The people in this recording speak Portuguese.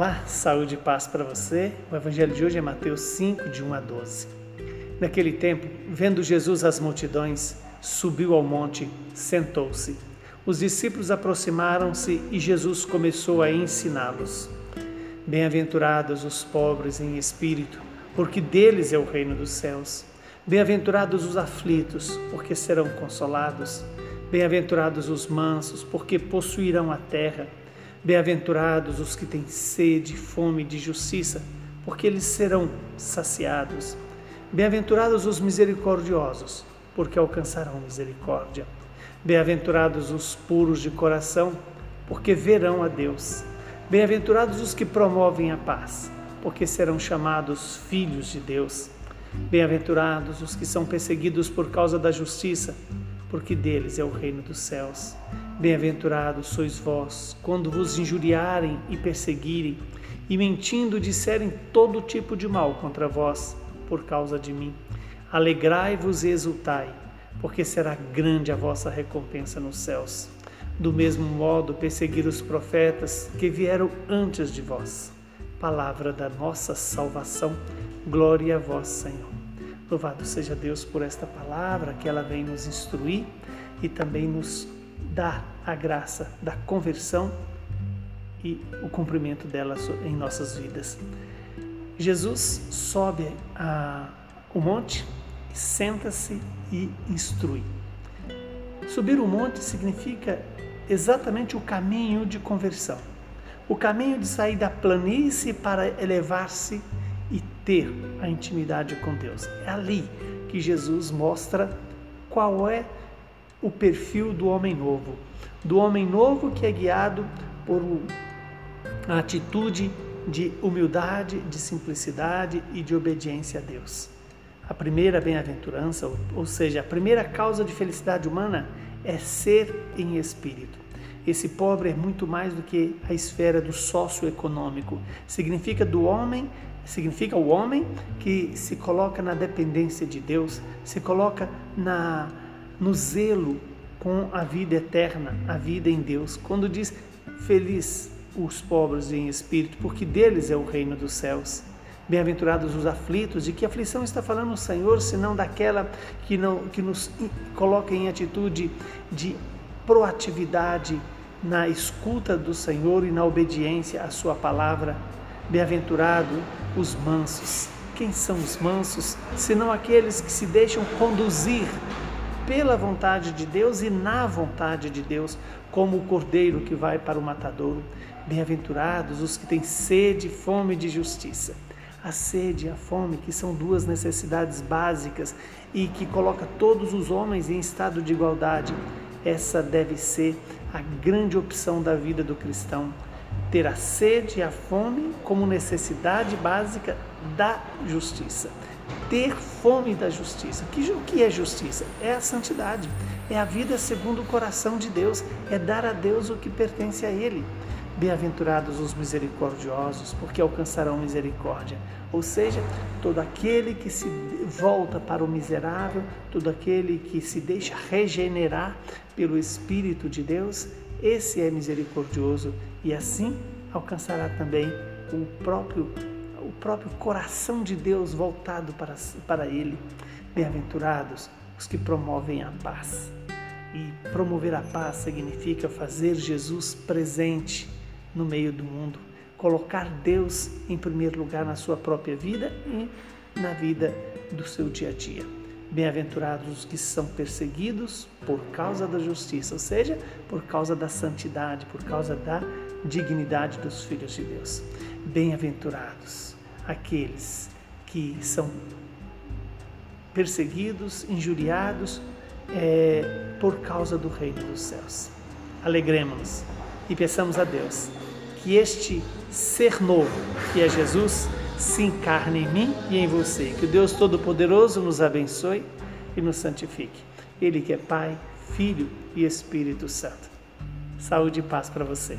Olá, saúde e paz para você. O evangelho de hoje é Mateus 5, de 1 a 12. Naquele tempo, vendo Jesus as multidões, subiu ao monte, sentou-se. Os discípulos aproximaram-se e Jesus começou a ensiná-los. Bem-aventurados os pobres em espírito, porque deles é o reino dos céus. Bem-aventurados os aflitos, porque serão consolados. Bem-aventurados os mansos, porque possuirão a terra. Bem-aventurados os que têm sede e fome de justiça, porque eles serão saciados. Bem-aventurados os misericordiosos, porque alcançarão misericórdia. Bem-aventurados os puros de coração, porque verão a Deus. Bem-aventurados os que promovem a paz, porque serão chamados filhos de Deus. Bem-aventurados os que são perseguidos por causa da justiça, porque deles é o reino dos céus. Bem-aventurados sois vós, quando vos injuriarem e perseguirem, e mentindo disserem todo tipo de mal contra vós, por causa de mim. Alegrai-vos e exultai, porque será grande a vossa recompensa nos céus. Do mesmo modo, perseguir os profetas que vieram antes de vós. Palavra da nossa salvação. Glória a vós, Senhor. Louvado seja Deus por esta palavra, que ela vem nos instruir e também nos dar a graça da conversão e o cumprimento dela em nossas vidas. Jesus sobe a, o monte, senta-se e instrui. Subir o monte significa exatamente o caminho de conversão, o caminho de sair da planície para elevar-se e ter a intimidade com Deus. É ali que Jesus mostra qual é o perfil do homem novo, do homem novo que é guiado por a atitude de humildade, de simplicidade e de obediência a Deus. A primeira bem-aventurança, ou seja, a primeira causa de felicidade humana é ser em espírito. Esse pobre é muito mais do que a esfera do socioeconômico. Significa do homem, significa o homem que se coloca na dependência de Deus, se coloca na no zelo com a vida eterna, a vida em Deus. Quando diz feliz os pobres em espírito, porque deles é o reino dos céus. Bem-aventurados os aflitos, de que aflição está falando o Senhor, senão daquela que, não, que nos coloca em atitude de proatividade na escuta do Senhor e na obediência à Sua palavra. Bem-aventurado os mansos. Quem são os mansos? Senão aqueles que se deixam conduzir pela vontade de Deus e na vontade de Deus, como o cordeiro que vai para o matadouro. Bem-aventurados os que têm sede e fome de justiça. A sede e a fome, que são duas necessidades básicas e que coloca todos os homens em estado de igualdade, essa deve ser a grande opção da vida do cristão. Ter a sede e a fome como necessidade básica da justiça ter fome da justiça. O que é justiça? É a santidade, é a vida segundo o coração de Deus, é dar a Deus o que pertence a Ele. Bem-aventurados os misericordiosos, porque alcançarão misericórdia. Ou seja, todo aquele que se volta para o miserável, todo aquele que se deixa regenerar pelo Espírito de Deus, esse é misericordioso e assim alcançará também o próprio o próprio coração de Deus voltado para, para Ele. Bem-aventurados os que promovem a paz. E promover a paz significa fazer Jesus presente no meio do mundo, colocar Deus em primeiro lugar na sua própria vida e na vida do seu dia a dia. Bem-aventurados os que são perseguidos por causa da justiça, ou seja, por causa da santidade, por causa da dignidade dos filhos de Deus. Bem-aventurados aqueles que são perseguidos, injuriados é, por causa do reino dos céus. Alegremos-nos e peçamos a Deus que este ser novo, que é Jesus, se encarne em mim e em você. Que o Deus Todo-Poderoso nos abençoe e nos santifique. Ele que é Pai, Filho e Espírito Santo. Saúde e paz para você.